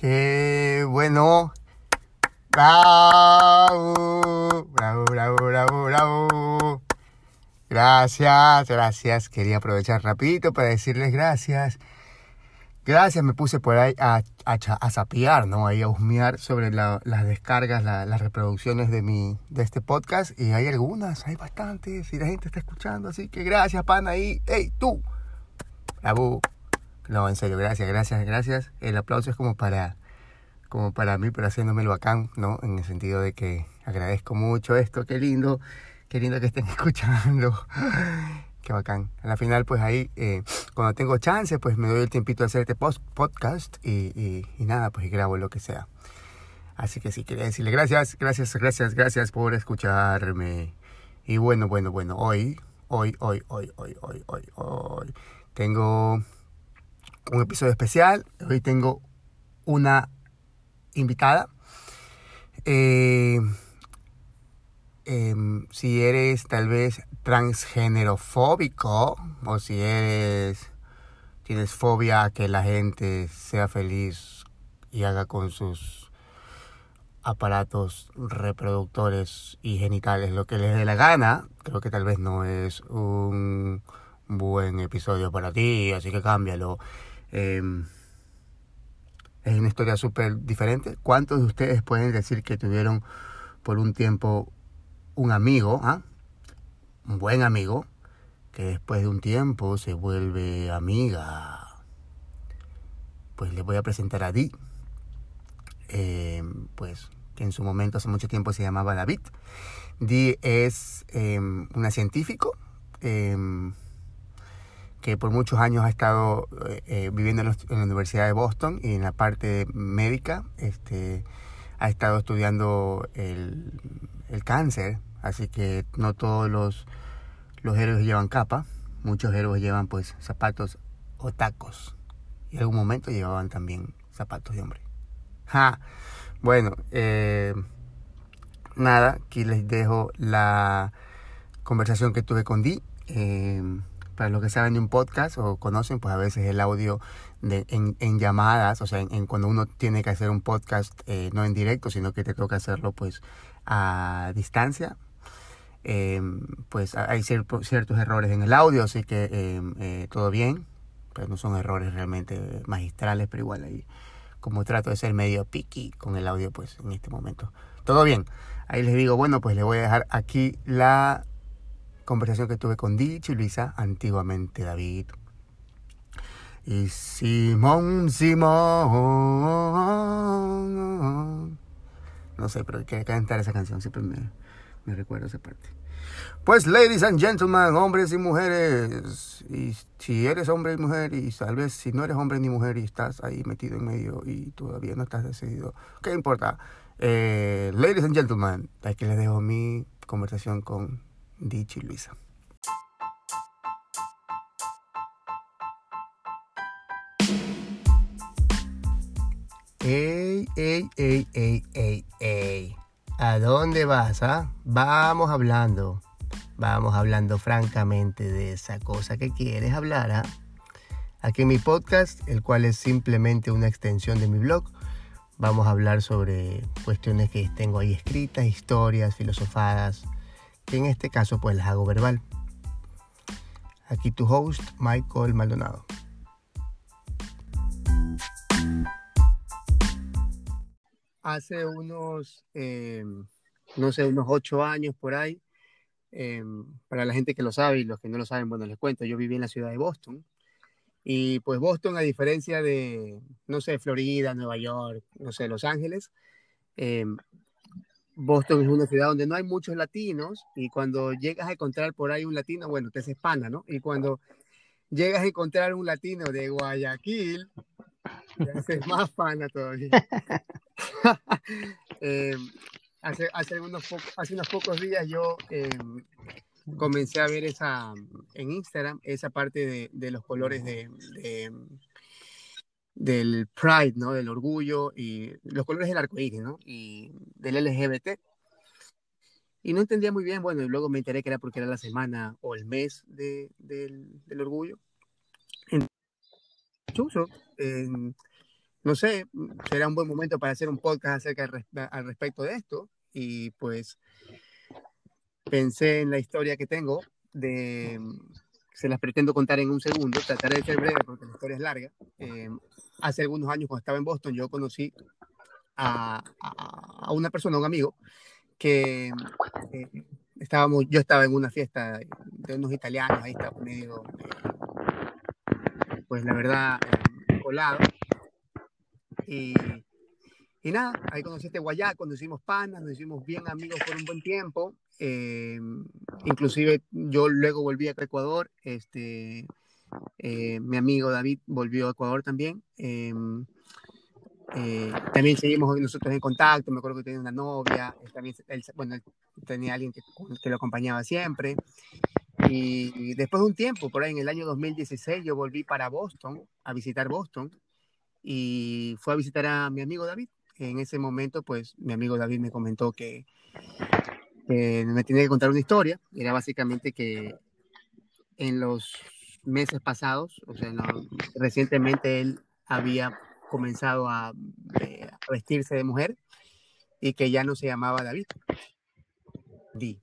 Qué bueno. Bravo, bravo, bravo, bravo, bravo. Gracias, gracias. Quería aprovechar rapidito para decirles gracias. Gracias, me puse por ahí a, a, a sapear, ¿no? Ahí a husmear sobre la, las descargas, la, las reproducciones de mi, de este podcast. Y hay algunas, hay bastantes, y la gente está escuchando, así que gracias, pan, ahí. ¡Ey, tú! Bravo. No, en serio, gracias, gracias, gracias. El aplauso es como para, como para mí, pero haciéndome el bacán, ¿no? En el sentido de que agradezco mucho esto, qué lindo, qué lindo que estén escuchando. Qué bacán. A la final, pues ahí, eh, cuando tengo chance, pues me doy el tiempito de hacer este post podcast y, y, y nada, pues grabo lo que sea. Así que sí, quería decirle gracias, gracias, gracias, gracias por escucharme. Y bueno, bueno, bueno, hoy, hoy, hoy, hoy, hoy, hoy, hoy, hoy, tengo un episodio especial. Hoy tengo una invitada. Eh, eh, si eres tal vez transgénerofóbico o si eres tienes fobia a que la gente sea feliz y haga con sus aparatos reproductores y genitales lo que les dé la gana, creo que tal vez no es un buen episodio para ti, así que cámbialo. Eh, es una historia súper diferente. ¿Cuántos de ustedes pueden decir que tuvieron por un tiempo un amigo, ¿ah? un buen amigo, que después de un tiempo se vuelve amiga? Pues les voy a presentar a Di, eh, pues que en su momento hace mucho tiempo se llamaba David. Di es eh, una científico. Eh, que por muchos años ha estado eh, viviendo en, los, en, la Universidad de Boston y en la parte médica este, ha estado estudiando el, el, cáncer, así que no todos los, los héroes llevan capa, muchos héroes llevan pues zapatos o tacos y en algún momento llevaban también zapatos de hombre. Ja. Bueno, eh, nada, aquí les dejo la conversación que tuve con Di. Eh, para los que saben de un podcast o conocen, pues a veces el audio de, en, en, llamadas, o sea, en, en, cuando uno tiene que hacer un podcast eh, no en directo, sino que te toca hacerlo pues a distancia, eh, pues hay ciertos, ciertos errores en el audio, así que eh, todo bien, pero no son errores realmente magistrales, pero igual ahí como trato de ser medio picky con el audio, pues en este momento. Todo bien. Ahí les digo, bueno, pues les voy a dejar aquí la conversación que tuve con Dicho y Luisa, antiguamente David. Y Simón, Simón. No sé, pero hay que cantar esa canción, siempre me, me recuerdo esa parte. Pues, ladies and gentlemen, hombres y mujeres, y si eres hombre y mujer, y tal vez si no eres hombre ni mujer y estás ahí metido en medio y todavía no estás decidido, ¿qué importa? Eh, ladies and gentlemen, aquí les dejo mi conversación con Dicho y Luisa. Ey, ey, ey, ey, ey, ey. ¿A dónde vas, ah? Vamos hablando. Vamos hablando francamente de esa cosa que quieres hablar, ¿ah? Aquí en mi podcast, el cual es simplemente una extensión de mi blog, vamos a hablar sobre cuestiones que tengo ahí escritas, historias, filosofadas, en este caso pues las hago verbal. Aquí tu host, Michael Maldonado. Hace unos, eh, no sé, unos ocho años por ahí, eh, para la gente que lo sabe y los que no lo saben, bueno, les cuento, yo viví en la ciudad de Boston. Y pues Boston, a diferencia de, no sé, Florida, Nueva York, no sé, Los Ángeles, eh, Boston es una ciudad donde no hay muchos latinos y cuando llegas a encontrar por ahí un latino, bueno, te haces pana, ¿no? Y cuando llegas a encontrar un latino de Guayaquil, te haces más pana todavía. eh, hace, hace, unos hace unos pocos días yo eh, comencé a ver esa en Instagram, esa parte de, de los colores de, de del Pride, ¿no? Del orgullo y los colores del arco iris, ¿no? Y del LGBT. Y no entendía muy bien, bueno, y luego me enteré que era porque era la semana o el mes de, del, del, orgullo. Chuso, eh, no sé, será un buen momento para hacer un podcast acerca al respecto de esto. Y pues pensé en la historia que tengo de se las pretendo contar en un segundo, trataré de ser breve porque la historia es larga. Eh, hace algunos años, cuando estaba en Boston, yo conocí a, a, una persona, un amigo, que eh, estábamos, yo estaba en una fiesta de unos italianos, ahí estaba medio, pues la verdad, eh, colado. Y, y nada, ahí conocí a este guayaco, nos hicimos panas, nos hicimos bien amigos por un buen tiempo. Eh, inclusive yo luego volví a Ecuador, este, eh, mi amigo David volvió a Ecuador también. Eh, también seguimos nosotros en contacto, me acuerdo que tenía una novia, también, bueno, tenía alguien que, que, lo acompañaba siempre. Y, después de un tiempo, por ahí en el año 2016, yo volví para Boston, a visitar Boston, y fue a visitar a mi amigo David. En ese momento, pues mi amigo David me comentó que me tenía que contar una historia. Era básicamente que en los meses pasados, o sea, recientemente él había comenzado eh, a, vestirse de mujer y que ya no se llamaba David. Di.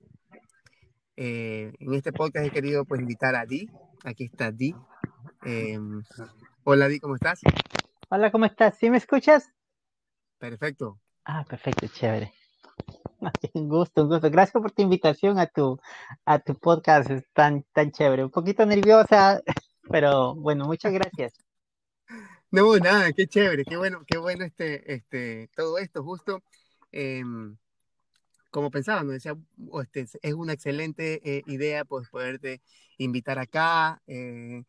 Eh, en este podcast he querido pues invitar a Di. Aquí está Di. Em, hola Di, ¿cómo estás? Hola, ¿cómo estás? ¿Sí me escuchas? Perfecto. Ah, perfecto, chévere. Un gusto, un gusto. Gracias por tu invitación a tu, a tu podcast. Es tan, tan chévere. Un poquito nerviosa, pero bueno, muchas gracias. No, nada, qué chévere, qué bueno, qué bueno este, este, todo esto, justo. Em, como pensaba, ¿no? Decía, este, es una excelente eh, idea pues poderte invitar acá, eh,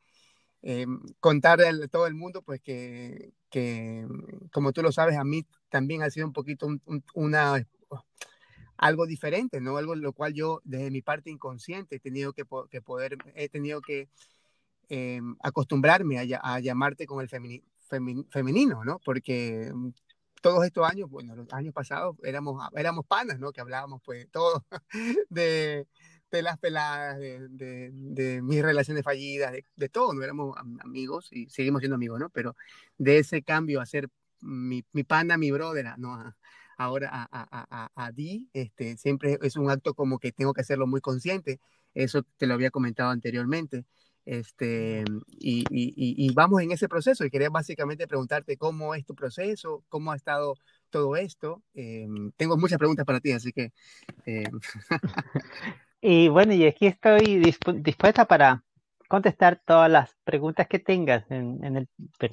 em, contarle a todo el mundo pues que, que, como tú lo sabes, a mí también ha sido un poquito una algo diferente, ¿no? Algo en lo cual yo, desde mi parte inconsciente, he tenido que, poder, he tenido que em, acostumbrarme a, llamarte con el femenino, ¿no? Porque mm, todos estos años, bueno, los años pasados éramos, éramos panas, ¿no? Que hablábamos, pues, todo de, de las peladas, de, de, mis relaciones fallidas, de, todo, ¿no? Éramos amigos y seguimos siendo amigos, ¿no? Pero de ese cambio a ser mi, mi pana, mi brother, ¿no? Ahora a, a, a, Di, este, siempre es un acto como que tengo que hacerlo muy consciente. Eso te lo había comentado anteriormente. Este, y, y, y, vamos en ese proceso y quería básicamente preguntarte cómo es tu proceso, cómo ha estado todo esto. Em, tengo muchas preguntas para ti, así que... Em, y bueno, y aquí estoy dispuesta para contestar todas las preguntas que tengas en, en el,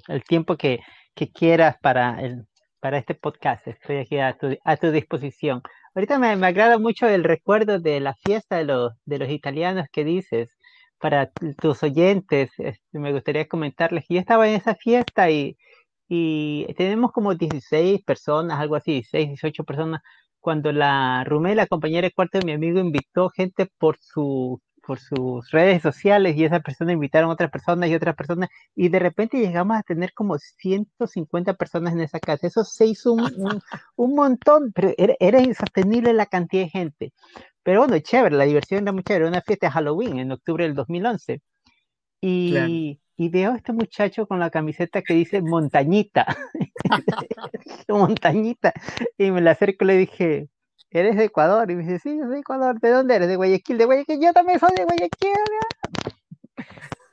el, tiempo que, que quieras para el, para este podcast. Estoy aquí a tu, a tu disposición. Ahorita me, me, agrada mucho el recuerdo de la fiesta de los, de los italianos que dices. Para tus oyentes, este, me gustaría comentarles que yo estaba en esa fiesta y, y tenemos como 16 personas, algo así, 16, 18 personas, cuando la Rumé, la compañera de cuarto de mi amigo, invitó gente por su por sus redes sociales y esas personas invitaron a otras personas y otras personas y de repente llegamos a tener como 150 personas en esa casa. Eso se hizo un, un, montón, pero era, insostenible la cantidad de gente. Pero bueno, chévere, la diversión era muy chévere. Una fiesta de Halloween en octubre del 2011. Y, y veo a este muchacho con la camiseta que dice montañita. montañita. Y me la acerco y le dije, ¿eres de Ecuador? Y me dice, sí, yo soy de Ecuador. ¿De dónde eres? De Guayaquil. De Guayaquil, yo también soy de Guayaquil.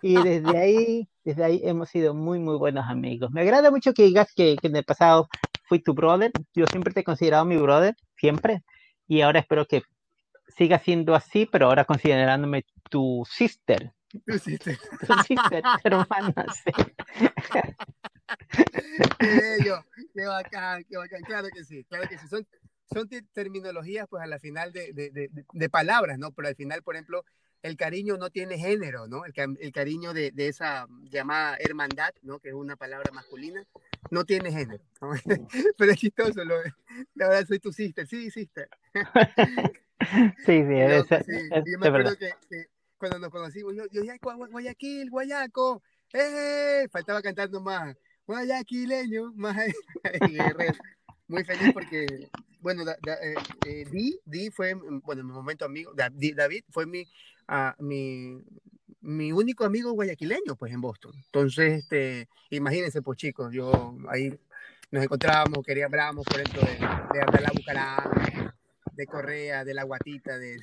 Y desde ahí, desde ahí hemos sido muy, muy buenos amigos. Me agrada mucho que digas que, que en el pasado fui tu brother. Yo siempre te he considerado mi brother, siempre. Y ahora espero que siga siendo así, pero ahora considerándome tu sister. Tu sister. Tu sister, hermana, sí. Qué bello, qué bacán, qué bacán. Claro que sí, claro que sí. Son, son terminologías, pues a la final de, de, de, palabras, ¿no? Pero al final, por ejemplo, el cariño no tiene género, ¿no? El, el cariño de, esa llamada hermandad, ¿no? Que es una palabra masculina, no tiene género. ¿no? Pero es chistoso, lo, la verdad soy tu sister, sí, sister. sí, sí, es, yo me acuerdo que, cuando nos conocimos, yo, yo Guayaquil, Guayaco, ¡eh! Faltaba cantar nomás, guayaquileño, más muy feliz porque bueno, eh, eh, Di, Di fue, mm, bueno, en mi momento amigo, David fue mi, uh, mi, mi único amigo guayaquileño, pues, en Boston. Entonces, este, imagínense, pues, chicos, yo ahí nos encontrábamos, queríamos, hablábamos, por ejemplo, de, de la Bucaramanga, de Correa, de la Guatita, de,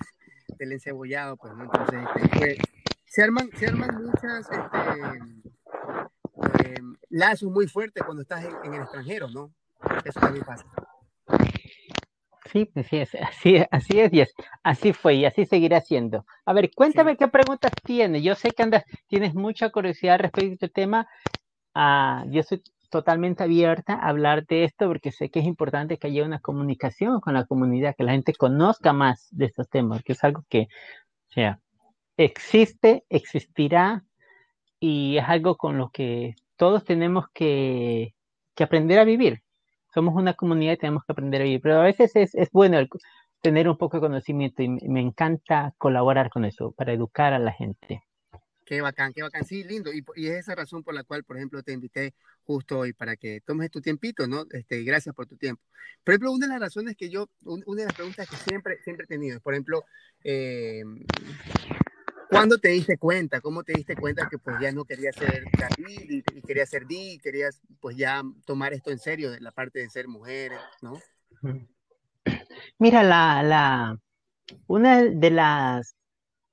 del encebollado, pues, ¿no? Entonces, este, pues, se, arman, se arman muchas este, eh, lazos muy fuertes cuando estás en, el extranjero, ¿no? Eso también pasa. Sí, así es, así, así es, y así fue, y así seguirá siendo. A ver, cuéntame qué preguntas tienes. Yo sé que andas, tienes mucha curiosidad respecto a este tema. Ah, yo soy totalmente abierta a hablar de esto porque sé que es importante que haya una comunicación con la comunidad, que la gente conozca más de estos temas, que es algo que, o sea, existe, existirá y es algo con lo que todos tenemos que, que aprender a vivir. Somos una comunidad y tenemos que aprender a vivir, pero a veces es, es bueno tener un poco de conocimiento y me encanta colaborar con eso para educar a la gente. Qué bacán, qué bacán. Sí, lindo. Y, y, es esa razón por la cual, por ejemplo, te invité justo hoy para que tomes tu tiempito, ¿no? Este, gracias por tu tiempo. Por ejemplo, una de las razones que yo, una de las preguntas que siempre, siempre he tenido, por ejemplo, eh, ¿cuándo te diste cuenta? ¿Cómo te diste cuenta que pues ya no querías ser David y, y querías ser Di, querías pues ya tomar esto en serio, de la parte de ser mujer, ¿no? Mira, la, la, una de las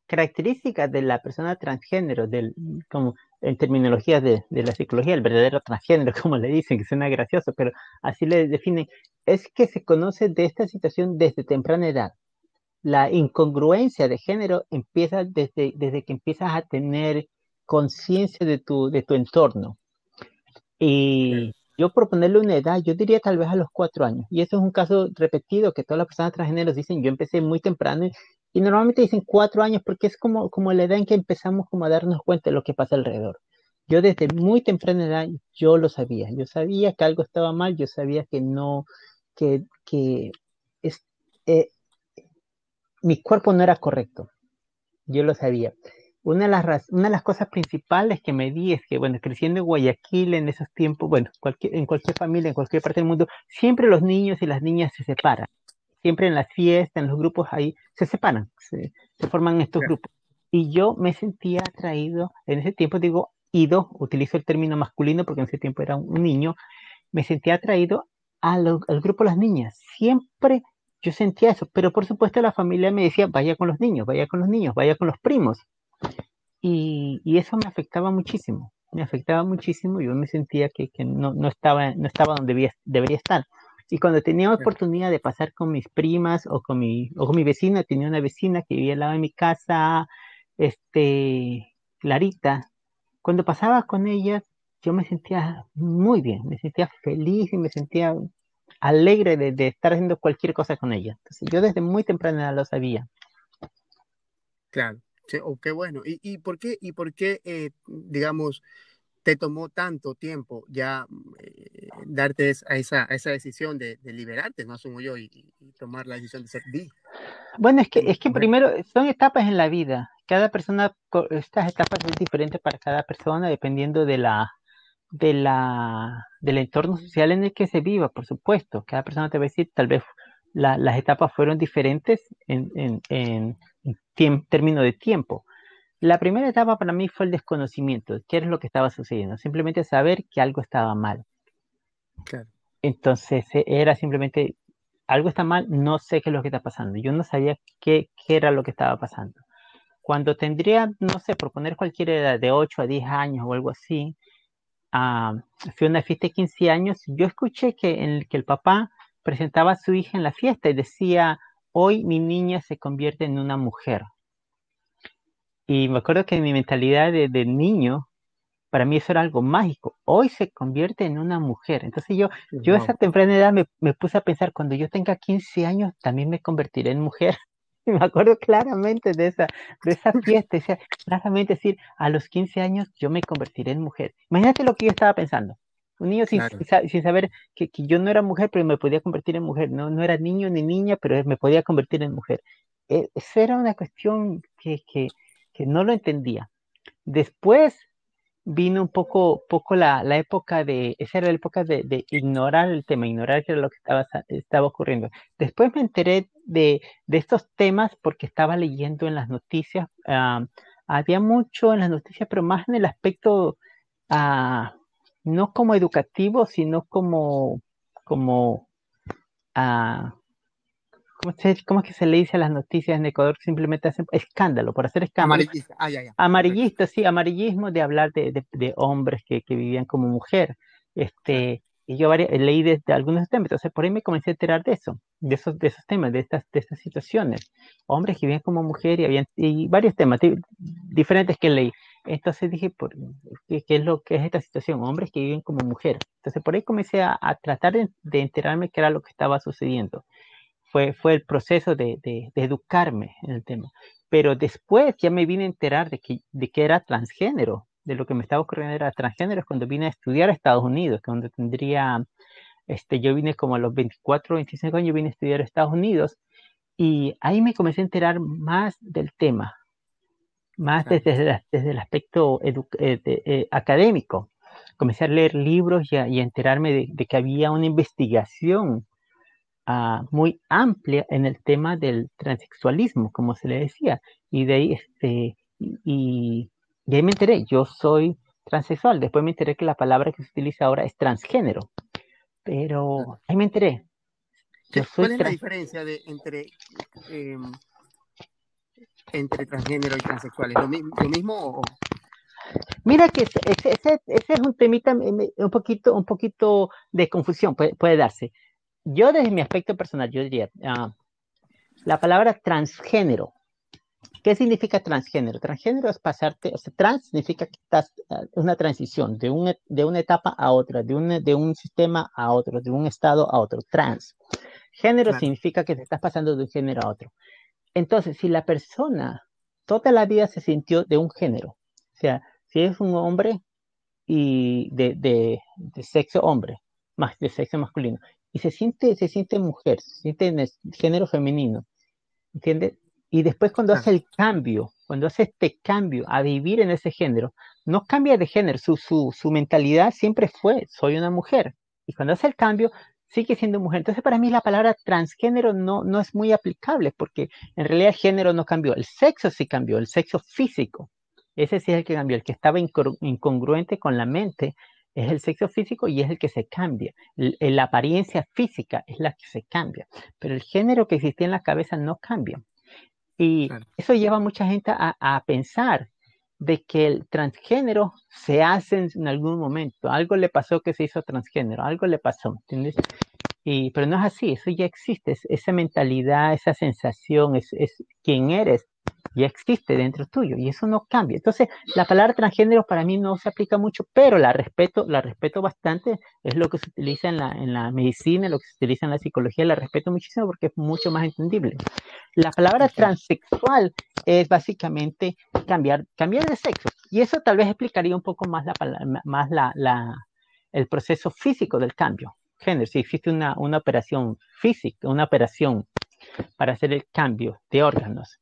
características de la persona transgénero, del, como en terminología de, de, la psicología, el verdadero transgénero, como le dicen, que suena gracioso, pero así le definen, es que se conoce de esta situación desde temprana edad. La incongruencia de género empieza desde, desde que empiezas a tener conciencia de tu, de tu entorno. Y yo por ponerle una edad, yo diría tal vez a los cuatro años. Y eso es un caso repetido que todas las personas transgéneros dicen, yo empecé muy temprano y normalmente dicen cuatro años porque es como, como la edad en que empezamos como a darnos cuenta de lo que pasa alrededor. Yo desde muy temprana edad yo lo sabía, yo sabía que algo estaba mal, yo sabía que no, que, que es, eh, mi cuerpo no era correcto, yo lo sabía. Una de, las, una de las cosas principales que me di es que, bueno, creciendo en Guayaquil en esos tiempos, bueno, cualquier, en cualquier familia, en cualquier parte del mundo, siempre los niños y las niñas se separan siempre en las fiestas, en los grupos ahí, se separan, se, forman estos grupos. Y yo me sentía atraído, en ese tiempo digo ido, utilizo el término masculino porque en ese tiempo era un niño, me sentía atraído al grupo de las niñas. Siempre yo sentía eso, pero por supuesto la familia me decía, vaya con los niños, vaya con los niños, vaya con los primos. Y, y eso me afectaba muchísimo, me afectaba muchísimo, yo me sentía que, que no, no, estaba, no estaba donde debería estar. Y cuando tenía oportunidad de pasar con mis primas o con mi, o con mi vecina, tenía una vecina que vivía al lado de mi casa, este, Clarita, cuando pasaba con ella, yo me sentía muy bien, me sentía feliz y me sentía alegre de, estar haciendo cualquier cosa con ella. Entonces, yo desde muy temprana lo sabía. Claro, sí, oh, qué bueno. ¿Y, y por qué, y por qué eh, digamos, te tomó tanto tiempo ya eh, darte a esa, esa decisión de, liberarte, no asumo yo, y, tomar la decisión de ser bi? Bueno, es que, es que primero son etapas en la vida. Cada persona, estas etapas son diferentes para cada persona dependiendo de la, de la, del entorno social en el que se viva, por supuesto. Cada persona te va a decir, tal vez las etapas fueron diferentes en, en, en, términos de tiempo. La primera etapa para mí fue el desconocimiento, qué era lo que estaba sucediendo, simplemente saber que algo estaba mal. Entonces e, era simplemente, algo está mal, no sé qué es lo que está pasando. Yo no sabía qué, era lo que estaba pasando. Cuando tendría, no sé, por poner cualquier edad, de 8 a 10 años o algo así, uh, fui a una fiesta de 15 años, yo escuché que, en, que el papá presentaba a su hija en la fiesta y decía, hoy mi niña se convierte en una mujer. Y me acuerdo que en mi mentalidad de, niño, para mí eso era algo mágico. Hoy se convierte en una mujer. Entonces yo, yo a esa temprana edad me, me, puse a pensar, cuando yo tenga 15 años, también me convertiré en mujer. Y me acuerdo claramente de esa, de esa fiesta, o claramente decir, a los 15 años yo me convertiré en mujer. Imagínate lo que yo estaba pensando. Un niño sin, sin saber que, que, yo no era mujer, pero me podía convertir en mujer. No, no era niño ni niña, pero me podía convertir en mujer. E, esa era una cuestión que, que, que no lo entendía. Después vino un poco, poco la, la época de, esa era la época de, ignorar el tema, ignorar qué era lo que estaba, estaba ocurriendo. Después me enteré de, de estos temas porque estaba leyendo en las noticias, uh, había mucho en las noticias, pero más en el aspecto, uh, no como educativo, sino como como a ¿cómo, ¿cómo, es que se le dice a las noticias en Ecuador? Simplemente hacen escándalo, por hacer escándalo. Amarillista, ah, ya, ya. Amarillista, sí, amarillismo de hablar de, de, de hombres que, que, vivían como mujer. Este, y yo varias, leí de, de, algunos temas, entonces por ahí me comencé a enterar de eso, de esos, de esos temas, de estas, de estas situaciones. Hombres que vivían como mujer y, habían, y varios temas diferentes que leí. Entonces dije, por, ¿qué, ¿qué, es lo que es esta situación? Hombres que viven como mujer. Entonces por ahí comencé a, a tratar de, de, enterarme qué era lo que estaba sucediendo fue, fue el proceso de, de, de, educarme en el tema. Pero después ya me vine a enterar de que, de que era transgénero, de lo que me estaba ocurriendo era transgénero, cuando vine a estudiar a Estados Unidos, cuando tendría, este, yo vine como a los 24, 25 años, vine a estudiar a Estados Unidos, y ahí me comencé a enterar más del tema, más desde, desde el aspecto eh, de, eh, académico. Comencé a leer libros y a, y a enterarme de, de, que había una investigación uh, muy amplia en el tema del transexualismo, como se le decía. Y de ahí, este, y, y ahí me enteré, yo soy transexual. Después me enteré que la palabra que se utiliza ahora es transgénero. Pero ahí me enteré. Yo ¿Cuál es la diferencia de, entre, eh, entre transgénero y transexuales? ¿Lo, lo mismo o...? Mira que ese, ese, ese, es un temita un poquito, un poquito de confusión, puede, puede darse yo desde mi aspecto personal, yo diría, uh, la palabra transgénero. ¿Qué significa transgénero? Transgénero es pasarte, o sea, trans significa que estás, uh, una transición de, un, de una etapa a otra, de un, de un sistema a otro, de un estado a otro, trans. Género claro. significa que te estás pasando de un género a otro. Entonces, si la persona toda la vida se sintió de un género, o sea, si es un hombre y de, de, de sexo hombre, más de sexo masculino, y se siente, se siente mujer, se siente en el género femenino, ¿entiendes? Y después cuando hace el cambio, cuando hace este cambio a vivir en ese género, no cambia de género, su, su, su mentalidad siempre fue, soy una mujer. Y cuando hace el cambio, sigue siendo mujer. Entonces, para mí la palabra transgénero no, no es muy aplicable, porque en realidad el género no cambió, el sexo sí cambió, el sexo físico. Ese sí es el que cambió, el que estaba incongruente con la mente es el sexo físico y es el que se cambia. La apariencia física es la que se cambia, pero el género que existía en la cabeza no cambia. Y claro. eso lleva a mucha gente a, a, pensar de que el transgénero se hace en algún momento. Algo le pasó que se hizo transgénero, algo le pasó, ¿entiendes? Y, pero no es así, eso ya existe, es, esa mentalidad, esa sensación, es, es quién eres, ya existe dentro tuyo y eso no cambia. Entonces, la palabra transgénero para mí no se aplica mucho, pero la respeto, la respeto bastante, es lo que se utiliza en la, en la medicina, lo que se utiliza en la psicología, la respeto muchísimo porque es mucho más entendible. La palabra transexual es básicamente cambiar, cambiar de sexo y eso tal vez explicaría un poco más, la, más la, la, el proceso físico del cambio. Género, si existe una, una operación física, una operación para hacer el cambio de órganos,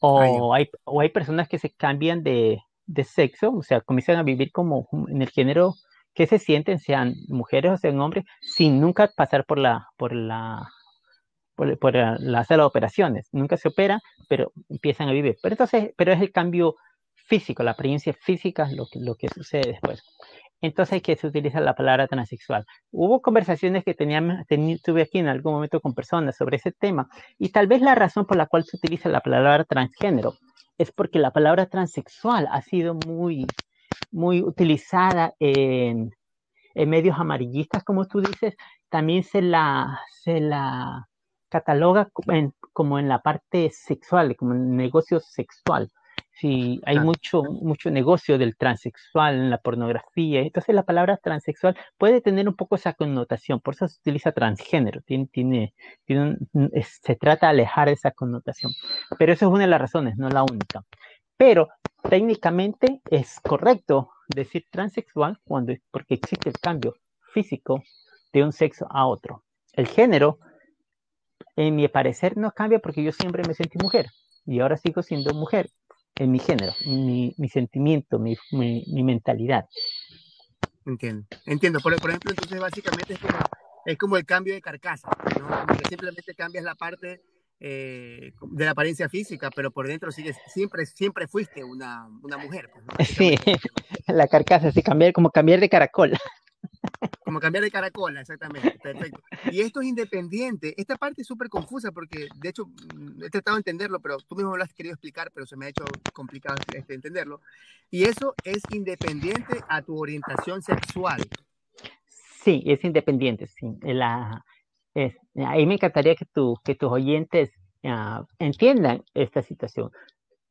o hay, o hay personas que se cambian de, de sexo, o sea, comienzan a vivir como en el género que se sienten, sean mujeres o sean hombres, sin nunca pasar por la, por la, por, por la sala de operaciones. Nunca se opera, pero empiezan a vivir. Pero entonces, pero es el cambio físico, la apariencia física lo que, lo que sucede después entonces que se utiliza la palabra transexual. Hubo conversaciones que tenía, ten, tuve aquí en algún momento con personas sobre ese tema y tal vez la razón por la cual se utiliza la palabra transgénero es porque la palabra transexual ha sido muy, muy utilizada en, medios amarillistas, como tú dices, también se la, se la cataloga como en la parte sexual, como en el negocio sexual si hay mucho, mucho negocio del transexual en la pornografía, entonces la palabra transexual puede tener un poco esa connotación, por eso se utiliza transgénero, tiene, tiene, tiene un, es, se trata de alejar esa connotación, pero eso es una de las razones, no la única. Pero técnicamente es correcto decir transexual cuando, porque existe el cambio físico de un sexo a otro. El género, en mi parecer, no cambia porque yo siempre me sentí mujer y ahora sigo siendo mujer en mi género, mi, mi sentimiento, mi, mi, mi, mentalidad. Entiendo, entiendo. Por, por, ejemplo, entonces básicamente es como, es como el cambio de carcasa, ¿no? Como que simplemente cambias la parte eh, de la apariencia física, pero por dentro sigues, siempre, siempre fuiste una, una mujer. Pues, ¿no? Sí, la carcasa, sí, cambiar, como cambiar de caracol. Como cambiar de caracola, exactamente. Perfecto. Y esto es independiente. Esta parte es súper confusa porque, de hecho, mm, he tratado de entenderlo, pero tú mismo lo has querido explicar, pero se me ha hecho complicado este, entenderlo. Y eso es independiente a tu orientación sexual. Sí, es independiente, sí. La, ahí me encantaría que, tu, que tus oyentes uh, entiendan esta situación.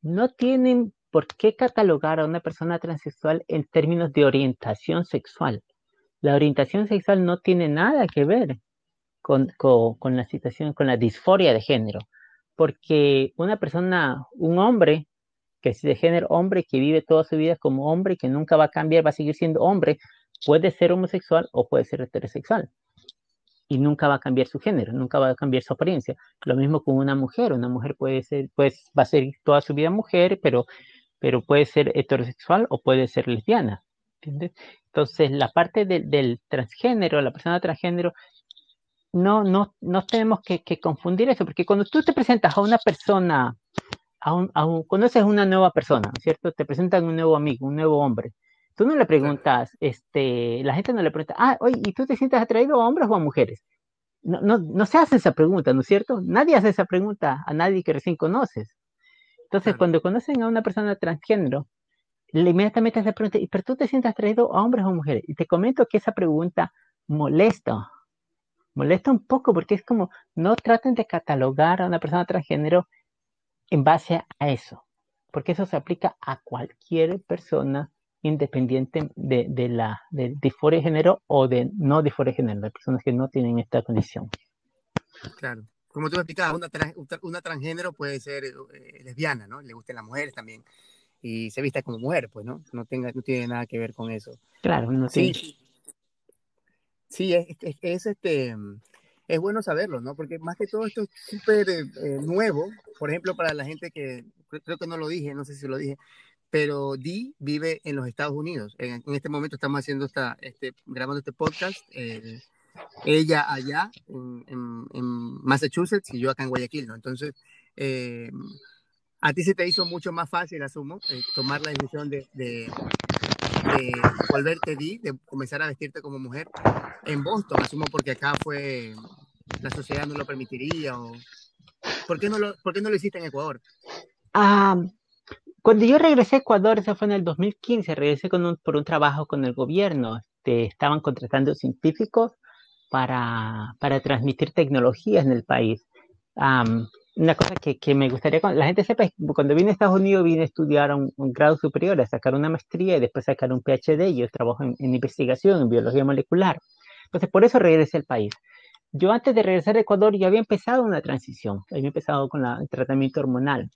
No tienen por qué catalogar a una persona transexual en términos de orientación sexual. La orientación sexual no tiene nada que ver con, con, la situación, con la disforia de género, porque una persona, un hombre que es de género hombre, que vive toda su vida como hombre, que nunca va a cambiar, va a seguir siendo hombre, puede ser homosexual o puede ser heterosexual. Y nunca va a cambiar su género, nunca va a cambiar su apariencia. Lo mismo con una mujer, una mujer puede ser, pues va a ser toda su vida mujer, pero, pero puede ser heterosexual o puede ser lesbiana. ¿Entiendes? Entonces, la parte del transgénero, la persona transgénero, no, no, no tenemos que, confundir eso, porque cuando tú te presentas a una persona, a un, a un, conoces una nueva persona, ¿cierto? Te presentan un nuevo amigo, un nuevo hombre. Tú no le preguntas, este, la gente no le pregunta, ah, oye, ¿y tú te sientes atraído a hombres o a mujeres? No, no, no se hace esa pregunta, ¿no es cierto? Nadie hace esa pregunta a nadie que recién conoces. Entonces, cuando conocen a una persona transgénero, inmediatamente se pregunta, ¿pero tú te sientes atraído a hombres o mujeres? Y te comento que esa pregunta molesta, molesta un poco porque es como, no traten de catalogar a una persona transgénero en base a eso, porque eso se aplica a cualquier persona independiente de, la de disforia de género o de no disforia de género, de personas que no tienen esta condición. Claro. Como tú explicabas, una, una transgénero puede ser eh, lesbiana, ¿no? Le gustan las mujeres también y se vista como mujer, pues, ¿no? No, tenga, no tiene nada que ver con eso. Claro, no sí. Sí, es, es, este, es bueno saberlo, ¿no? Porque más que todo esto es súper eh, eh, nuevo. Por ejemplo, para la gente que, creo que no lo dije, no sé si lo dije, pero Dee vive en los Estados Unidos. En, este momento estamos haciendo esta, este, grabando este podcast. Eh, ella allá en, en, Massachusetts y yo acá en Guayaquil, ¿no? Entonces, eh, a ti se te hizo mucho más fácil, asumo, eh, tomar la decisión de, de, volverte di, de comenzar a vestirte como mujer en Boston, asumo, porque acá fue, la sociedad no lo permitiría. O, ¿por, qué no lo, ¿Por qué no lo hiciste en Ecuador? Ah, cuando yo regresé a Ecuador, eso fue en el 2015, regresé con un, por un trabajo con el gobierno. Este, estaban contratando científicos para, para transmitir tecnologías en el país una cosa que, que, me gustaría que la gente sepa es cuando vine a Estados Unidos vine a estudiar un, grado superior, a sacar una maestría y después sacar un PhD. Yo trabajo en, investigación, en biología molecular. Entonces, por eso regresé al país. Yo antes de regresar a Ecuador ya había empezado una transición, había empezado con la, el tratamiento hormonal.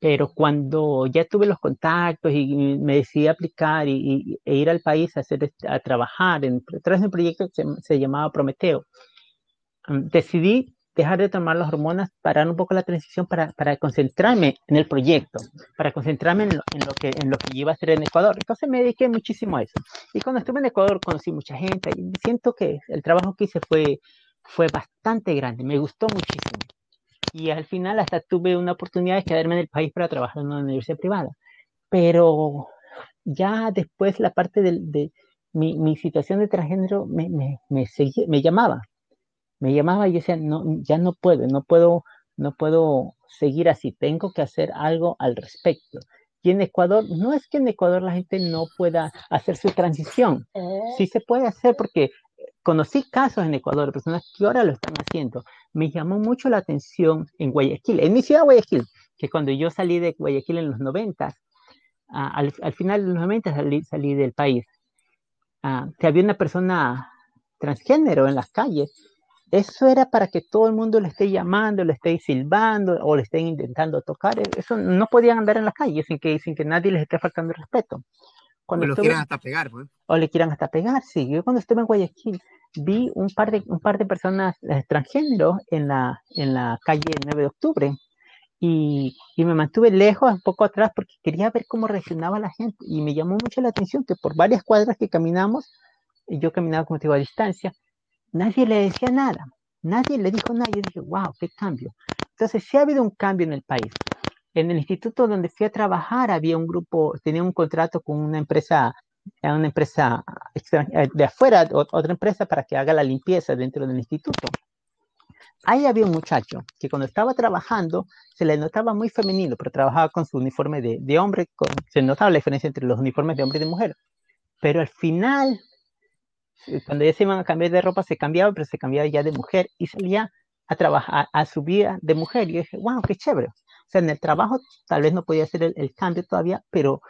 Pero cuando ya tuve los contactos y, me decidí aplicar y, e ir al país a, hacer, a trabajar en, tras un proyecto que se, se llamaba Prometeo, mm, decidí dejar de tomar las hormonas, parar un poco la transición para, para concentrarme en el proyecto, para concentrarme en lo, en lo, que, en lo que iba a hacer en Ecuador. Entonces me dediqué muchísimo a eso. Y cuando estuve en Ecuador conocí mucha gente y siento que el trabajo que hice fue, fue bastante grande, me gustó muchísimo. Y al final hasta tuve una oportunidad de quedarme en el país para trabajar en una universidad privada. Pero ya después la parte de, de mi, mi, situación de transgénero me, me, me, me llamaba me llamaba y decía, no, ya no puedo, no puedo, no puedo seguir así, tengo que hacer algo al respecto. Y en Ecuador, no es que en Ecuador la gente no pueda hacer su transición, sí se puede hacer porque conocí casos en Ecuador de personas que ahora lo están haciendo. Me llamó mucho la atención en Guayaquil, en mi ciudad Guayaquil, que cuando yo salí de Guayaquil en los 90, al, final de los 90 salí, salí del país, que había una persona transgénero en las calles eso era para que todo el mundo le esté llamando, le esté silbando o le estén intentando tocar. Eso no podían andar en la calle sin que, sin que nadie les esté faltando el respeto. Cuando o lo quieran hasta pegar, pues. O le quieran hasta pegar, sí. Yo cuando estuve en Guayaquil vi un par de, un par de personas transgénero en la, en la calle 9 de octubre y, y, me mantuve lejos, un poco atrás, porque quería ver cómo reaccionaba la gente. Y me llamó mucho la atención que por varias cuadras que caminamos, yo caminaba como te digo a distancia, nadie le decía nada, nadie le dijo nada. Yo dije, wow, qué cambio. Entonces, sí ha habido un cambio en el país. En el instituto donde fui a trabajar había un grupo, tenía un contrato con una empresa una empresa eh, de afuera, otra empresa para que haga la limpieza dentro del instituto. Ahí había un muchacho que cuando estaba trabajando se le notaba muy femenino, pero trabajaba con su uniforme de, de hombre, se notaba la diferencia entre los uniformes de hombre y de mujer. Pero al final, cuando ya se iban a cambiar de ropa, se cambiaba, pero se cambiaba ya de mujer y salía a trabajar, a, su vida de mujer. Y yo dije, wow, qué chévere. O sea, en el trabajo tal vez no podía hacer el, cambio todavía, pero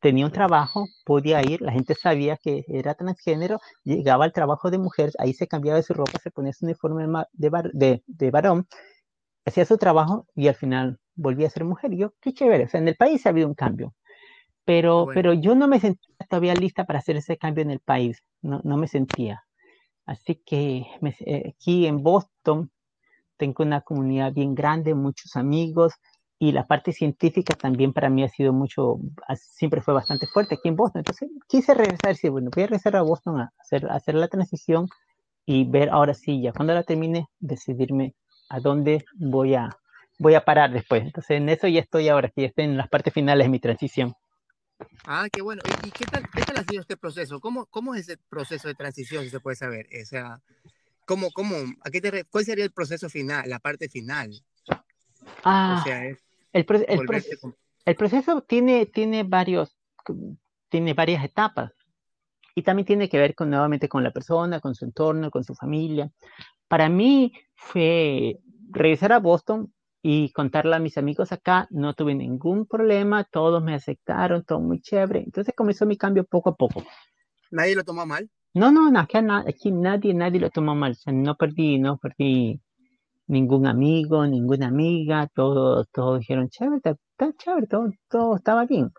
tenía un trabajo, podía ir, la gente sabía que era transgénero, llegaba al trabajo de mujer, ahí se cambiaba de su ropa, se ponía su uniforme de, de, varón, hacía su trabajo y al final volvía a ser mujer. Y yo, qué chévere, o sea, en el país ha habido un cambio, pero, pero yo no me sentía todavía lista para hacer ese cambio en el país, no, no me sentía. Así que eh, aquí en Boston tengo una comunidad bien grande, muchos amigos, y la parte científica también para mí ha sido mucho, siempre fue bastante fuerte aquí en Boston. Entonces quise regresar, sí, bueno, voy a regresar a Boston a hacer, hacer la transición y ver ahora sí, ya cuando la termine, decidirme a dónde voy a, voy a parar después. Entonces en eso ya estoy ahora, que ya estoy en las partes finales de mi transición. Ah, qué bueno. ¿Y qué tal, qué tal ha sido este proceso? ¿Cómo, ¿Cómo es ese proceso de transición, si se puede saber? O sea, ¿cómo, cómo, a qué te, ¿cuál sería el proceso final, la parte final? Ah, o sea, es el, el, proceso tiene, tiene, varios, tiene varias etapas y también tiene que ver con, nuevamente con la persona, con su entorno, con su familia. Para mí fue regresar a Boston y contarle a mis amigos acá, no tuve ningún problema, todos me aceptaron, todo muy chévere. Entonces comenzó mi cambio poco a poco. ¿Nadie lo tomó mal? No, no, aquí, aquí nadie, nadie lo tomó mal. O sea, no perdí, no perdí ningún amigo, ninguna amiga, todos, todos dijeron, chévere, está, chévere, todo, todo estaba bien.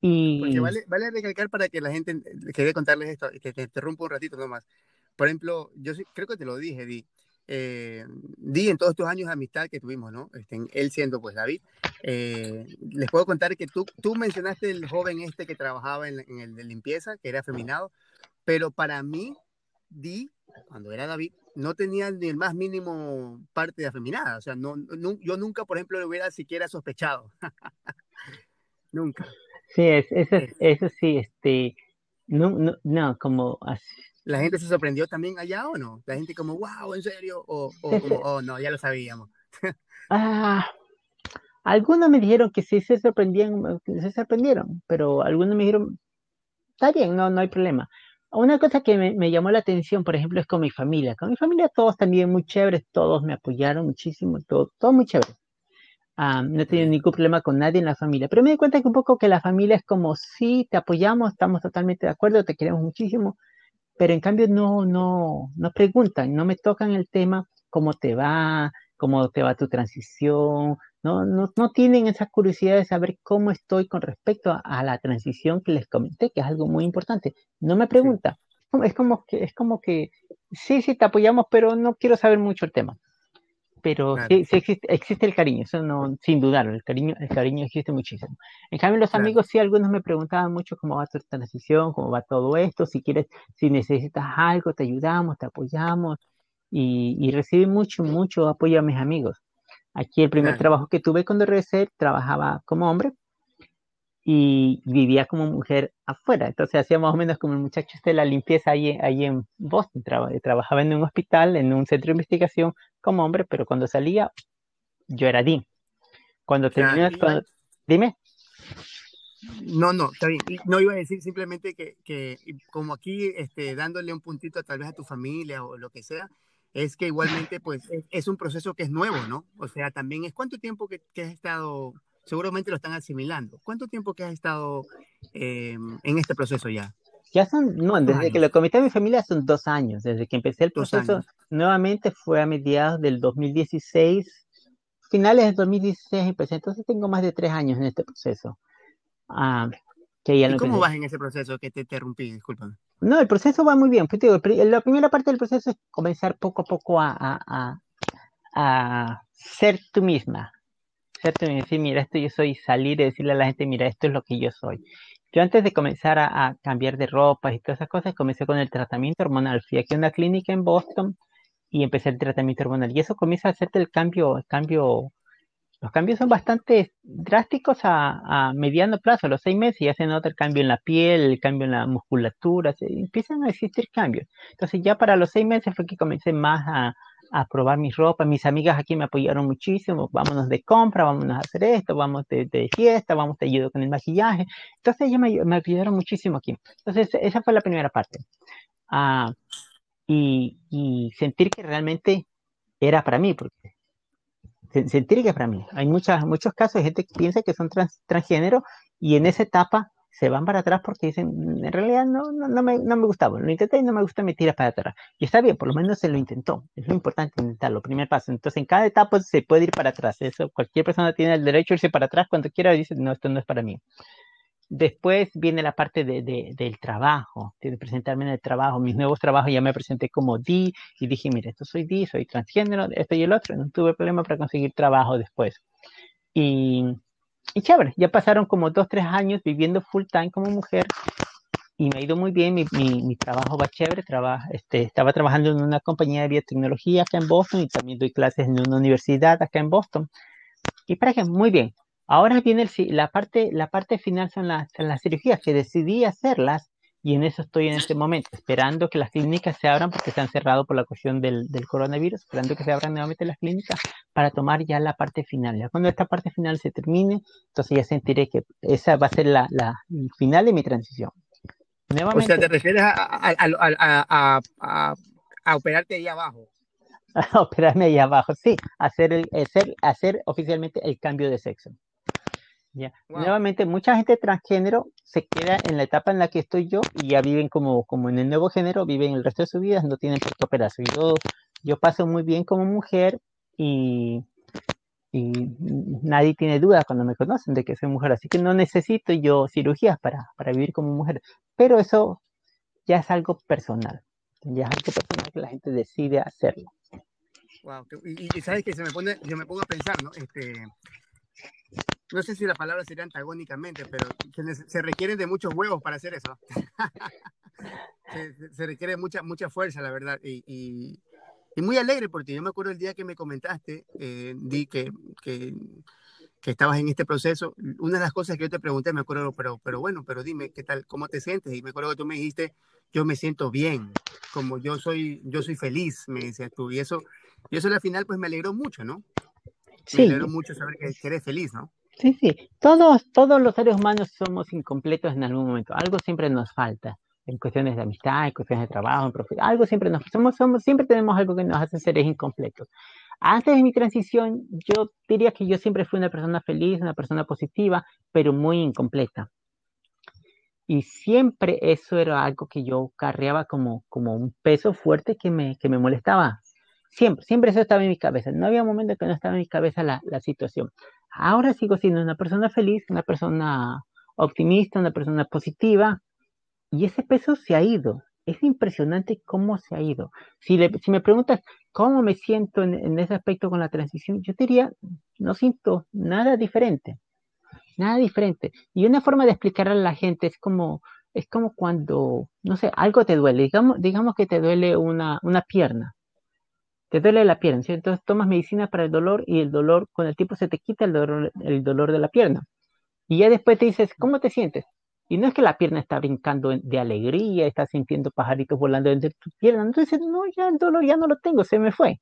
Y... Porque vale, vale recalcar para que la gente, quería contarles esto, que te interrumpo un ratito nomás. Por ejemplo, yo creo que te lo dije, Di, eh, Di, en todos estos años de amistad que tuvimos, ¿no? Este, él siendo pues David, eh, les puedo contar que tú, tú mencionaste el joven este que trabajaba en, en el de limpieza, que era afeminado, pero para mí, Di, cuando era David, no tenía ni el más mínimo parte de afeminada. O sea, no, yo nunca, por ejemplo, lo hubiera siquiera sospechado. nunca. Sí, eso, eso sí, este, no, no, no como ¿La gente se sorprendió también allá o no? La gente como, wow, ¿en serio? O, o como, oh, no, ya lo sabíamos. ah, algunos me dijeron que sí se sorprendían, se sorprendieron, pero algunos me dijeron, está bien, no, no hay problema. Una cosa que me, llamó la atención, por ejemplo, es con mi familia. Con mi familia todos también muy chéveres, todos me apoyaron muchísimo, todo, todo muy chévere. no he tenido ningún problema con nadie en la familia, pero me di cuenta que un poco que la familia es como, sí, te apoyamos, estamos totalmente de acuerdo, te queremos muchísimo, pero en cambio no, no, no preguntan, no me tocan el tema, cómo te va, cómo te va tu transición, no, no, no tienen esa curiosidad de saber cómo estoy con respecto a, la transición que les comenté, que es algo muy importante. No me pregunta. Es como que, es como que, sí, sí, te apoyamos, pero no quiero saber mucho el tema. Pero sí, sí existe, existe, el cariño, eso no, sin dudar, el cariño, el cariño existe muchísimo. En cambio, los amigos sí, algunos me preguntaban mucho cómo va tu transición, cómo va todo esto, si quieres, si necesitas algo, te ayudamos, te apoyamos, y, y recibí mucho, mucho apoyo a mis amigos. Aquí el primer trabajo que tuve cuando regresé, trabajaba como hombre y vivía como mujer afuera. Entonces hacía más o menos como el muchacho este de la limpieza ahí, ahí en Boston. trabajaba en un hospital, en un centro de investigación como hombre, pero cuando salía yo era Dean. Cuando terminé, dime. No, no, está bien. No iba a decir simplemente que, que como aquí, este, dándole un puntito tal vez a tu familia o lo que sea, es que igualmente pues es, un proceso que es nuevo, ¿no? O sea, también es cuánto tiempo que, has estado, seguramente lo están asimilando, ¿cuánto tiempo que has estado eh, en este proceso ya? Ya son, no, desde que lo comenté a mi familia son dos años, desde que empecé el proceso, nuevamente fue a mediados del 2016, finales del 2016 empecé, entonces tengo más de tres años en este proceso. Ah, ¿Y cómo vas en ese proceso que te interrumpí? Discúlpame. No, el proceso va muy bien. Pues, la primera parte del proceso es comenzar poco a poco a, ser tú misma. Ser tú misma. Decir, mira, esto yo soy, salir y decirle a la gente, mira, esto es lo que yo soy. Yo antes de comenzar a, cambiar de ropa y todas esas cosas, comencé con el tratamiento hormonal. Fui aquí a una clínica en Boston y empecé el tratamiento hormonal. Y eso comienza a hacerte el cambio, el cambio Los cambios son bastante drásticos a, mediano plazo, a los seis meses ya se nota el cambio en la piel, el cambio en la musculatura, se, empiezan a existir cambios. Entonces ya para los seis meses fue que comencé más a, a probar mi ropa. Mis amigas aquí me apoyaron muchísimo. Vámonos de compra, vámonos a hacer esto, vamos de, fiesta, vamos te ayudo con el maquillaje. Entonces ellas me, me, ayudaron muchísimo aquí. Entonces esa fue la primera parte. Ah, y, y, sentir que realmente era para mí, porque sentir que es para mí. Hay muchas, muchos casos de gente que piensa que son transgénero y en esa etapa se van para atrás porque dicen, en realidad no, no, me, no me gustaba, lo intenté y no me gusta, me tira para atrás. Y está bien, por lo menos se lo intentó. Es lo importante intentarlo, primer paso. Entonces, en cada etapa se puede ir para atrás. Eso, cualquier persona tiene el derecho a irse para atrás cuando quiera y dice, no, esto no es para mí. Después viene la parte de, de, del trabajo, de presentarme en el trabajo. Mis nuevos trabajos ya me presenté como D y dije, mire, esto soy D, soy transgénero, esto y el otro. No tuve problema para conseguir trabajo después. Y, y chévere, ya pasaron como dos, tres años viviendo full time como mujer y me ha ido muy bien, mi, mi, mi trabajo va chévere, trabaja, este, estaba trabajando en una compañía de biotecnología acá en Boston y también doy clases en una universidad acá en Boston. Y para que, muy bien, Ahora viene la, parte, la parte final, son las, las cirugías que decidí hacerlas y en eso estoy en este momento, esperando que las clínicas se abran porque se han cerrado por la cuestión del, del, coronavirus, esperando que se abran nuevamente las clínicas para tomar ya la parte final. Ya cuando esta parte final se termine, entonces ya sentiré que esa va a ser la, la final de mi transición. Nuevamente, o sea, te refieres a, a, a, a operarte ahí abajo. A operarme ahí abajo, sí, hacer, el, hacer, hacer oficialmente el cambio de sexo. Nuevamente, mucha gente transgénero se queda en la etapa en la que estoy yo y ya viven como, como en el nuevo género, viven el resto de su vida, no tienen por qué operarse. Yo, yo paso muy bien como mujer y, y nadie tiene duda cuando me conocen de que soy mujer, así que no necesito yo cirugías para, para vivir como mujer. Pero eso ya es algo personal, ya es algo personal que la gente decide hacerlo. Wow, y, sabes que se me pone, yo me pongo a pensar, ¿no? Este, no sé si la palabra sería antagónicamente, pero se, requieren de muchos huevos para hacer eso. se, requiere mucha, mucha fuerza, la verdad. Y, y, muy alegre por ti. Yo me acuerdo el día que me comentaste, eh, di que, que, que, estabas en este proceso. Una de las cosas que yo te pregunté, me acuerdo, pero, pero bueno, pero dime, ¿qué tal? ¿Cómo te sientes? Y me acuerdo que tú me dijiste, yo me siento bien, como yo soy, yo soy feliz, me decías tú. Y eso, y eso al final, pues me alegró mucho, ¿no? Sí. Me alegró mucho saber que eres feliz, ¿no? Sí, sí, todos, todos los seres humanos somos incompletos en algún momento, algo siempre nos falta, en cuestiones de amistad, en cuestiones de trabajo, en profesión, algo siempre nos somos, somos, siempre tenemos algo que nos hace seres incompletos. Antes de mi transición, yo diría que yo siempre fui una persona feliz, una persona positiva, pero muy incompleta. Y siempre eso era algo que yo carreaba como, como un peso fuerte que me, que me molestaba. Siempre, siempre eso estaba en mi cabeza. No había momento que no estaba en mi cabeza la, la situación. Ahora sigo siendo una persona feliz, una persona optimista, una persona positiva, y ese peso se ha ido. Es impresionante cómo se ha ido. Si, me preguntas cómo me siento en, ese aspecto con la transición, yo diría, no siento nada diferente. Nada diferente. Y una forma de explicar a la gente es como, es como cuando, no sé, algo te duele. Digamos, digamos que te duele una, una pierna te duele la pierna, ¿cierto? Entonces tomas medicina para el dolor y el dolor, con el tiempo se te quita el dolor, el dolor de la pierna. Y ya después te dices, ¿cómo te sientes? Y no es que la pierna está brincando de alegría, está sintiendo pajaritos volando entre tu pierna. Entonces, no, ya el dolor ya no lo tengo, se me fue.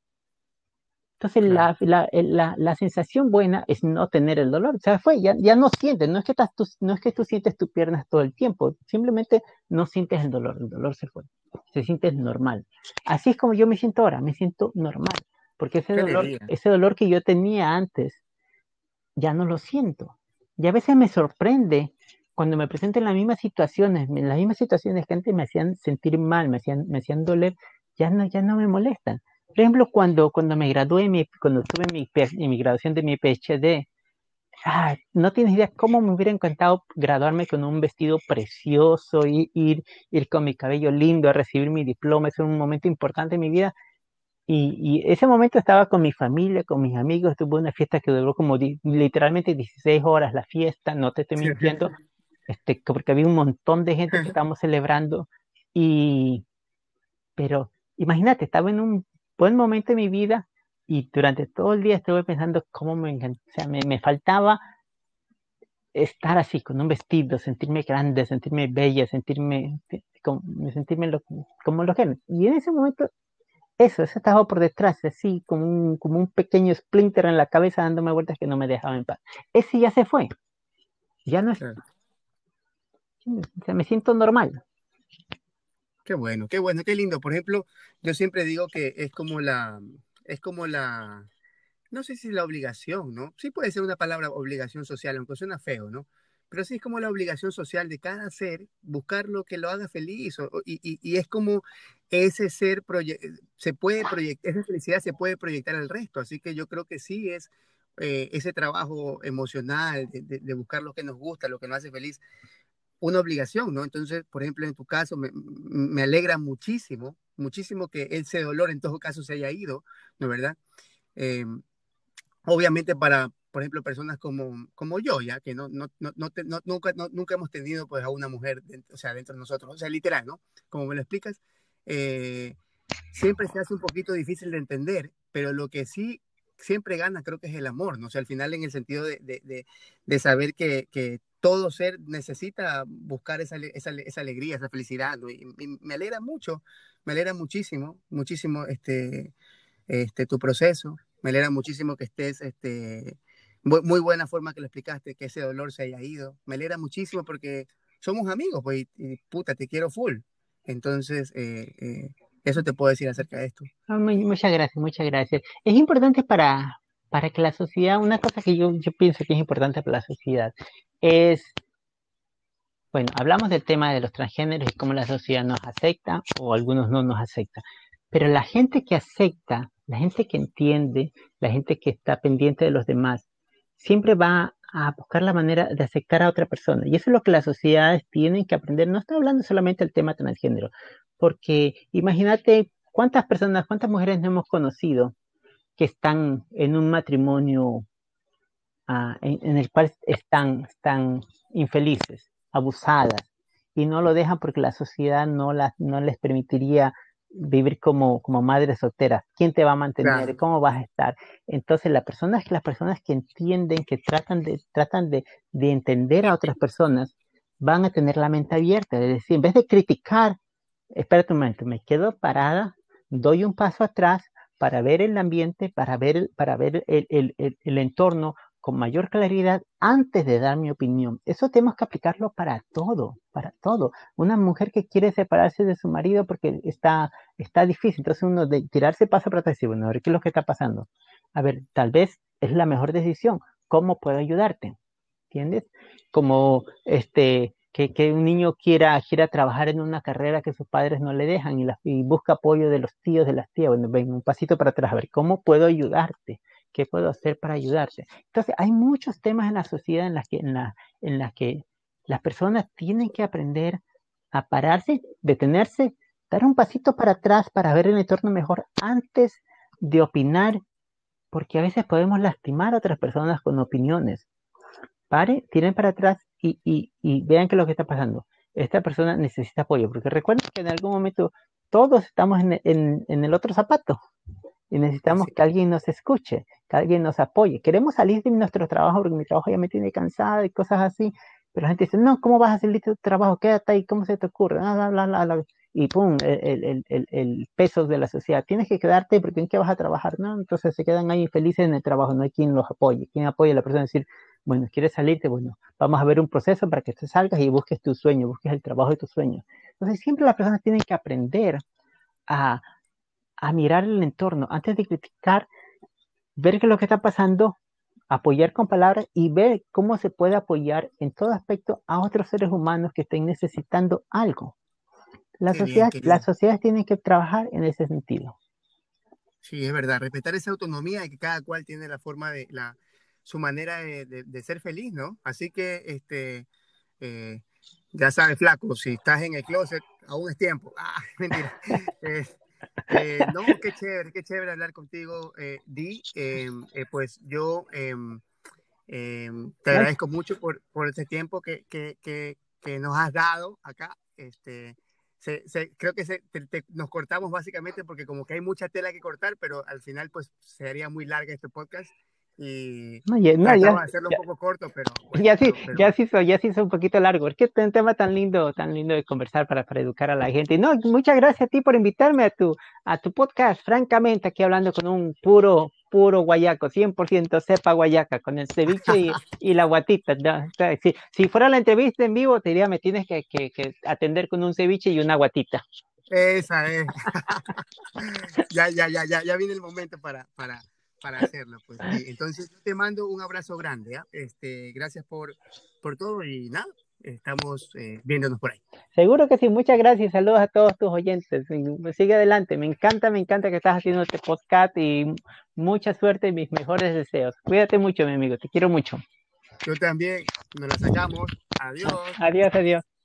Entonces, la, la, la, la, sensación buena es no tener el dolor. O sea, fue, ya, ya no sientes, no es, que estás, tú, no es que tú sientes tus piernas todo el tiempo, simplemente no sientes el dolor, el dolor se fue, se siente normal. Así es como yo me siento ahora, me siento normal, porque ese dolor, ese dolor que yo tenía antes, ya no lo siento. Y a veces me sorprende cuando me presento en las mismas situaciones, en las mismas situaciones que antes me hacían sentir mal, me hacían, me hacían doler, ya no, ya no me molestan por ejemplo, cuando, cuando me gradué, mi, cuando tuve mi, mi graduación de mi PhD, no tienes idea cómo me hubiera encantado graduarme con un vestido precioso, y, ir, ir con mi cabello lindo a recibir mi diploma, es un momento importante en mi vida. Y, y, ese momento estaba con mi familia, con mis amigos, tuve una fiesta que duró como literalmente 16 horas la fiesta, no te estoy mintiendo, este, porque había un montón de gente que estábamos celebrando. Y, pero imagínate, estaba en un buen momento de mi vida y durante todo el día estuve pensando cómo me, o sea, me, me faltaba estar así, con un vestido, sentirme grande, sentirme bella, sentirme, como, sentirme como lo que Y en ese momento, eso, eso estaba por detrás, así como un, como un pequeño splinter en la cabeza dándome vueltas que no me dejaba en paz. Ese ya se fue. Ya no es. O sea, me siento normal. Qué bueno, qué bueno, qué lindo. Por ejemplo, yo siempre digo que es como la, es como la, no sé si la obligación, ¿no? Sí puede ser una palabra obligación social, aunque suena feo, ¿no? Pero sí es como la obligación social de cada ser buscar lo que lo haga feliz y, es como ese ser se puede proyectar, esa felicidad se puede proyectar al resto. Así que yo creo que sí es eh, ese trabajo emocional de, buscar lo que nos gusta, lo que nos hace feliz, una obligación, ¿no? Entonces, por ejemplo, en tu caso, me, me alegra muchísimo, muchísimo que ese dolor en todo caso se haya ido, ¿no es verdad? Eh, obviamente para, por ejemplo, personas como, como yo, ya, que no, no, no, no, nunca, nunca hemos tenido pues a una mujer, dentro, o sea, dentro de nosotros, o sea, literal, ¿no? Como me lo explicas, eh, siempre se hace un poquito difícil de entender, pero lo que sí siempre gana creo que es el amor, ¿no? O sea, al final en el sentido de, de, de, saber que, que, todo ser necesita buscar esa, esa, esa alegría, esa felicidad, ¿no? y, me alegra mucho, me alegra muchísimo, muchísimo este, este, tu proceso, me alegra muchísimo que estés, este, muy, buena forma que lo explicaste, que ese dolor se haya ido. Me alegra muchísimo porque somos amigos, pues, y, puta, te quiero full. Entonces, eh, eh, eso te puedo decir acerca de esto. Ah, muchas gracias, muchas gracias. Es importante para, para que la sociedad, una cosa que yo pienso que es importante para la sociedad es, bueno, hablamos del tema de los transgéneros y cómo la sociedad nos acepta o algunos no nos acepta, pero la gente que acepta la gente que entiende, la gente que está pendiente de los demás, siempre va a buscar la manera de aceptar a otra persona. Y eso es lo que las sociedades tienen que aprender. No estoy hablando solamente del tema transgénero, porque imagínate cuántas personas, cuántas mujeres no hemos conocido que están en un matrimonio ah, en, el cual están, están infelices, abusadas, y no lo dejan porque la sociedad no, no les permitiría vivir como, como madre soltera. ¿Quién te va a mantener? ¿Cómo vas a estar? Entonces, las personas, las personas que entienden, que tratan de, tratan de, de entender a otras personas, van a tener la mente abierta. Es decir, en vez de criticar, espérate un momento, me quedo parada, doy un paso atrás para ver el ambiente, para ver, para ver el, el, el, el entorno, con mayor claridad antes de dar mi opinión. Eso tenemos que aplicarlo para todo, para todo. Una mujer que quiere separarse de su marido porque está, está difícil, entonces uno de tirarse pasa para atrás y bueno, a ver qué es lo que está pasando. A ver, tal vez es la mejor decisión. ¿Cómo puedo ayudarte? ¿Entiendes? Como este, que, que, un niño quiera, quiera trabajar en una carrera que sus padres no le dejan y, y busca apoyo de los tíos, de las tías. Bueno, ven un pasito para atrás, a ver, ¿cómo puedo ayudarte? ¿Qué puedo hacer para ayudarte? Entonces, hay muchos temas en la sociedad en las que, en la, en las que las personas tienen que aprender a pararse, detenerse, dar un pasito para atrás para ver el entorno mejor antes de opinar, porque a veces podemos lastimar a otras personas con opiniones. Pare, tiren para atrás y, y, y vean qué es lo que está pasando. Esta persona necesita apoyo, porque recuerden que en algún momento todos estamos en, en, en el otro zapato y necesitamos que alguien nos escuche, que alguien nos apoye. Queremos salir de nuestro trabajo porque mi trabajo ya me tiene cansada y cosas así, pero la gente dice, no, ¿cómo vas a salir de tu trabajo? Quédate ahí, ¿cómo se te ocurre? y pum, el, el, el, el, peso de la sociedad. Tienes que quedarte porque ¿en qué vas a trabajar? No, entonces se quedan ahí felices en el trabajo, no hay quien los apoye. ¿Quién apoya a la persona? Decir, bueno, ¿quieres salirte? Bueno, vamos a ver un proceso para que te salgas y busques tu sueño, busques el trabajo de tus sueños. Entonces siempre las personas tienen que aprender a, a mirar el entorno antes de criticar, ver qué es lo que está pasando, apoyar con palabras y ver cómo se puede apoyar en todo aspecto a otros seres humanos que estén necesitando algo. La sociedad, las sociedades tienen que trabajar en ese sentido. Sí, es verdad, respetar esa autonomía y que cada cual tiene la forma de la su manera de, ser feliz, ¿no? Así que, este, eh, ya sabes, flaco, si estás en el closet, aún es tiempo. Ah, mentira. Eh, eh, no, qué chévere, qué chévere hablar contigo, eh, Di. Em, eh, pues yo em, em, te agradezco mucho por, por este tiempo que, que, que, que, nos has dado acá. Este, se, se, creo que se, nos cortamos básicamente porque como que hay mucha tela que cortar, pero al final pues sería muy larga este podcast y no, ya, no, ya, hacerlo un poco corto, pero ya sí, ya sí ya sí hizo un poquito largo. Es que es un tema tan lindo, tan lindo de conversar para, para educar a la gente. No, muchas gracias a ti por invitarme a tu a tu podcast. Francamente, aquí hablando con un puro puro guayaco, 100% cepa guayaca, con el ceviche y, y la guatita. Si, si, fuera la entrevista en vivo, te diría, me tienes que, que, que atender con un ceviche y una guatita. Esa es. ya, ya, ya, ya, ya viene el momento para, para, para hacerlo. Pues. entonces, te mando un abrazo grande. ¿ah? Este, gracias por, por todo y nada, estamos eh, viéndonos por ahí. Seguro que sí, muchas gracias. Saludos a todos tus oyentes. Sigue adelante. Me encanta, me encanta que estás haciendo este podcast y mucha suerte y mis mejores deseos. Cuídate mucho, mi amigo. Te quiero mucho. Yo también. Nos la sacamos. Adiós. Adiós, adiós.